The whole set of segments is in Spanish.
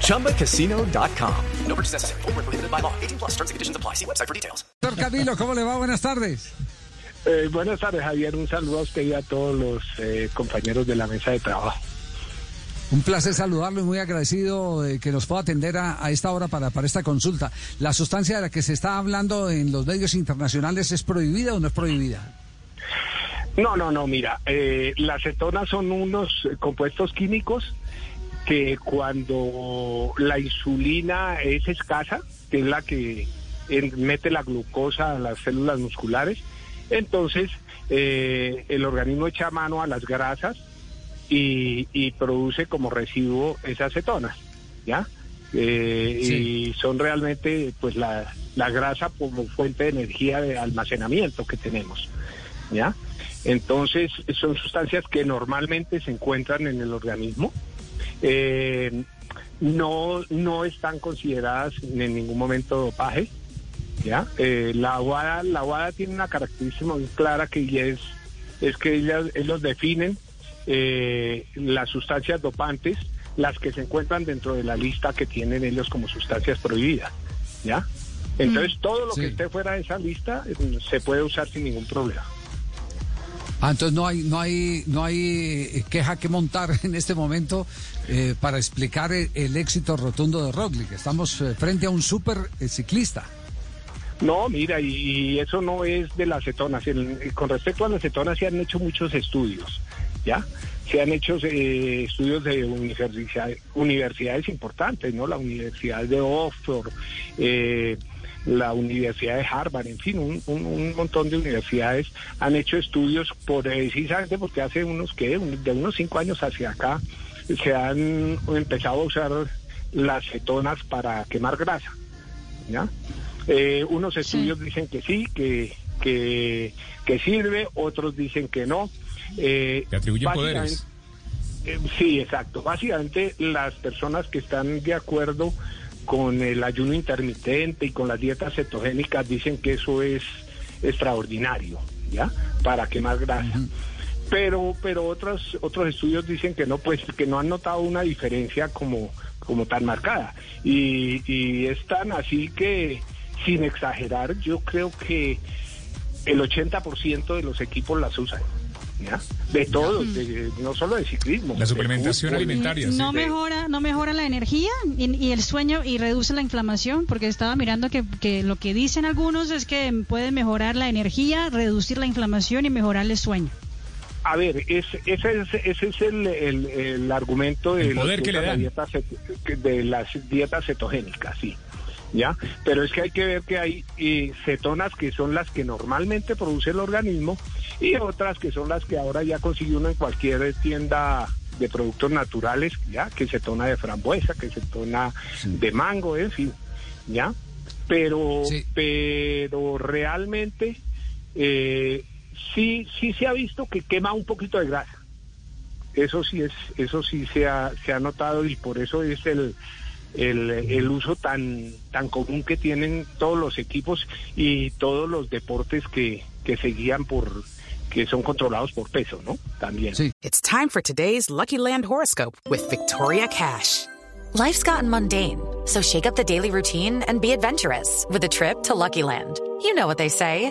ChumbaCasino.com. No purchase necessary. Full prohibited by law. 18 plus terms and conditions apply. See website for details. Doctor Camilo, ¿cómo le va? Buenas tardes. Eh, buenas tardes, Javier. Un saludo a usted y a todos los eh, compañeros de la mesa de trabajo. Un placer saludarlo y muy agradecido de que nos pueda atender a, a, esta hora para, para esta consulta. ¿La sustancia de la que se está hablando en los medios internacionales es prohibida o no es prohibida? No, no, no, mira, eh, las cetonas son unos compuestos químicos que cuando la insulina es escasa, que es la que mete la glucosa a las células musculares, entonces eh, el organismo echa mano a las grasas y, y produce como residuo esas cetonas, ¿ya? Eh, sí. Y son realmente pues la, la grasa como fuente de energía de almacenamiento que tenemos, ¿ya? Entonces son sustancias que normalmente se encuentran en el organismo, eh, no, no están consideradas en ningún momento dopaje, ¿ya? Eh, la aguada, la aguada tiene una característica muy clara que es, es que ellas, ellos definen eh, las sustancias dopantes, las que se encuentran dentro de la lista que tienen ellos como sustancias prohibidas, ¿ya? Entonces mm. todo lo sí. que esté fuera de esa lista se puede usar sin ningún problema. Ah, entonces no hay, no hay, no hay queja que montar en este momento eh, para explicar el, el, éxito rotundo de Roglic. Estamos eh, frente a un super eh, ciclista. No, mira, y, eso no es de las cetonas. El, con respecto a las cetonas se han hecho muchos estudios, ¿ya? Se han hecho eh, estudios de universidades, universidades importantes, ¿no? La Universidad de Oxford, eh, la Universidad de Harvard, en fin, un, un, un, montón de universidades han hecho estudios por, precisamente porque hace unos que de unos cinco años hacia acá se han empezado a usar las cetonas para quemar grasa, ¿ya? Eh, unos estudios sí. dicen que sí, que, que, que, sirve, otros dicen que no. Eh, que atribuyen poderes. Eh, sí, exacto. Básicamente las personas que están de acuerdo con el ayuno intermitente y con las dietas cetogénicas dicen que eso es extraordinario, ¿ya? Para quemar grasa. Uh -huh. Pero, pero otros, otros estudios dicen que no, pues, que no han notado una diferencia como, como tan marcada. Y, y es tan así que, sin exagerar, yo creo que el 80% de los equipos las usan. ¿Ya? de todos, de, no solo de ciclismo. La suplementación de alimentaria. No sí. mejora, no mejora la energía y, y, el sueño y reduce la inflamación, porque estaba mirando que, que, lo que dicen algunos es que puede mejorar la energía, reducir la inflamación y mejorar el sueño. A ver, es, ese, es, ese es el, el, el argumento de, el poder que le dan. Dietas, de las dietas cetogénicas, sí. ¿Ya? Pero es que hay que ver que hay eh, cetonas que son las que normalmente produce el organismo y otras que son las que ahora ya consigue uno en cualquier tienda de productos naturales, ¿ya? Que cetona de frambuesa, que cetona sí. de mango, en fin, ¿ya? Pero, sí. pero realmente eh, sí, sí se ha visto que quema un poquito de grasa. Eso sí es, eso sí se ha, se ha notado y por eso es el, el, el, uso tan, tan común que tienen todos los equipos y todos los deportes que, que se guían por que son controlados por peso, ¿no? También. Sí. It's time for today's Lucky Land horoscope with Victoria Cash. Life's gotten mundane, so shake up the daily routine and be adventurous with a trip to Lucky Land. You know what they say.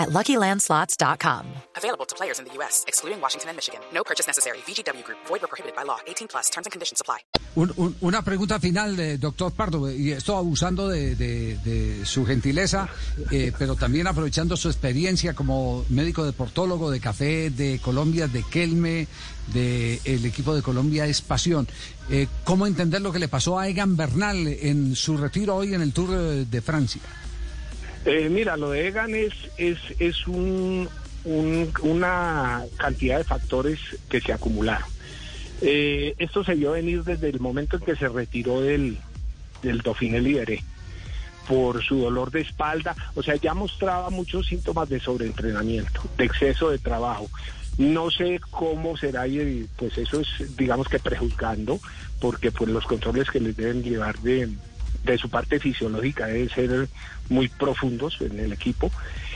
at LuckyLandSlots.com. Available to players in the U.S., excluding Washington and Michigan. No purchase necessary. VGW Group. Void prohibited by law. 18 plus. Terms and conditions apply. Un, un, una pregunta final, eh, doctor Pardo, y esto abusando de, de, de su gentileza, eh, pero también aprovechando su experiencia como médico deportólogo de café de Colombia, de Kelme, del de equipo de Colombia es Pasión. Eh, ¿Cómo entender lo que le pasó a Egan Bernal en su retiro hoy en el Tour de, de Francia? Eh, mira, lo de Egan es, es, es un, una cantidad de factores que se acumularon. Eh, esto se vio venir desde el momento en que se retiró del, del Dauphiné Libéré por su dolor de espalda, o sea, ya mostraba muchos síntomas de sobreentrenamiento, de exceso de trabajo. No sé cómo será y pues eso es, digamos que prejuzgando, porque pues los controles que les deben llevar de, de su parte fisiológica deben ser muy profundos en el equipo.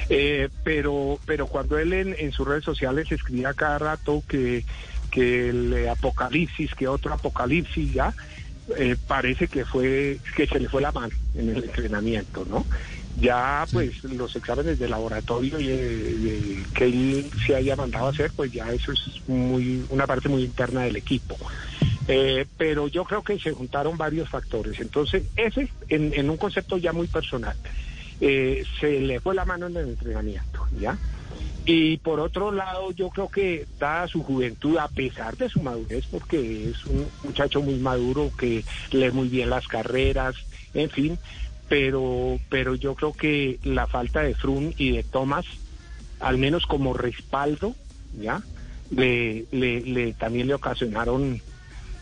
Eh, pero, pero cuando él en, en, sus redes sociales escribía cada rato que, que el apocalipsis, que otro apocalipsis ya, eh, parece que fue que se le fue la mano en el entrenamiento, ¿no? Ya pues los exámenes de laboratorio y, eh, que él se haya mandado a hacer, pues ya eso es muy una parte muy interna del equipo. Eh, pero yo creo que se juntaron varios factores. Entonces, ese en, un concepto ya muy personal. se le fue la mano en el entrenamiento, ¿ya? Y por otro lado, yo creo que dada su juventud, a pesar de su madurez, porque es un muchacho muy maduro que lee muy bien las carreras, en fin, pero, pero yo creo que la falta de Frun y de Thomas, al menos como respaldo, ¿ya? Le, le, también le ocasionaron eh,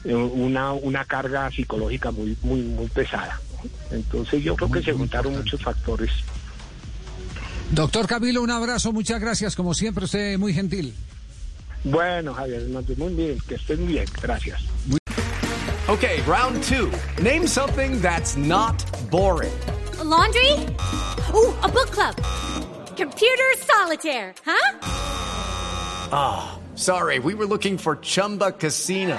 una, una carga psicológica muy, muy, muy pesada. Entonces yo creo que se juntaron muchos factores. Doctor Camilo, un abrazo, muchas gracias, como siempre, usted muy gentil. Bueno, Javier, muy bien, que estén bien, gracias. Okay, round two. Name something that's not boring. A laundry? Ooh, a book club. Computer solitaire, huh? Ah, oh, sorry, we were looking for Chumba Casino.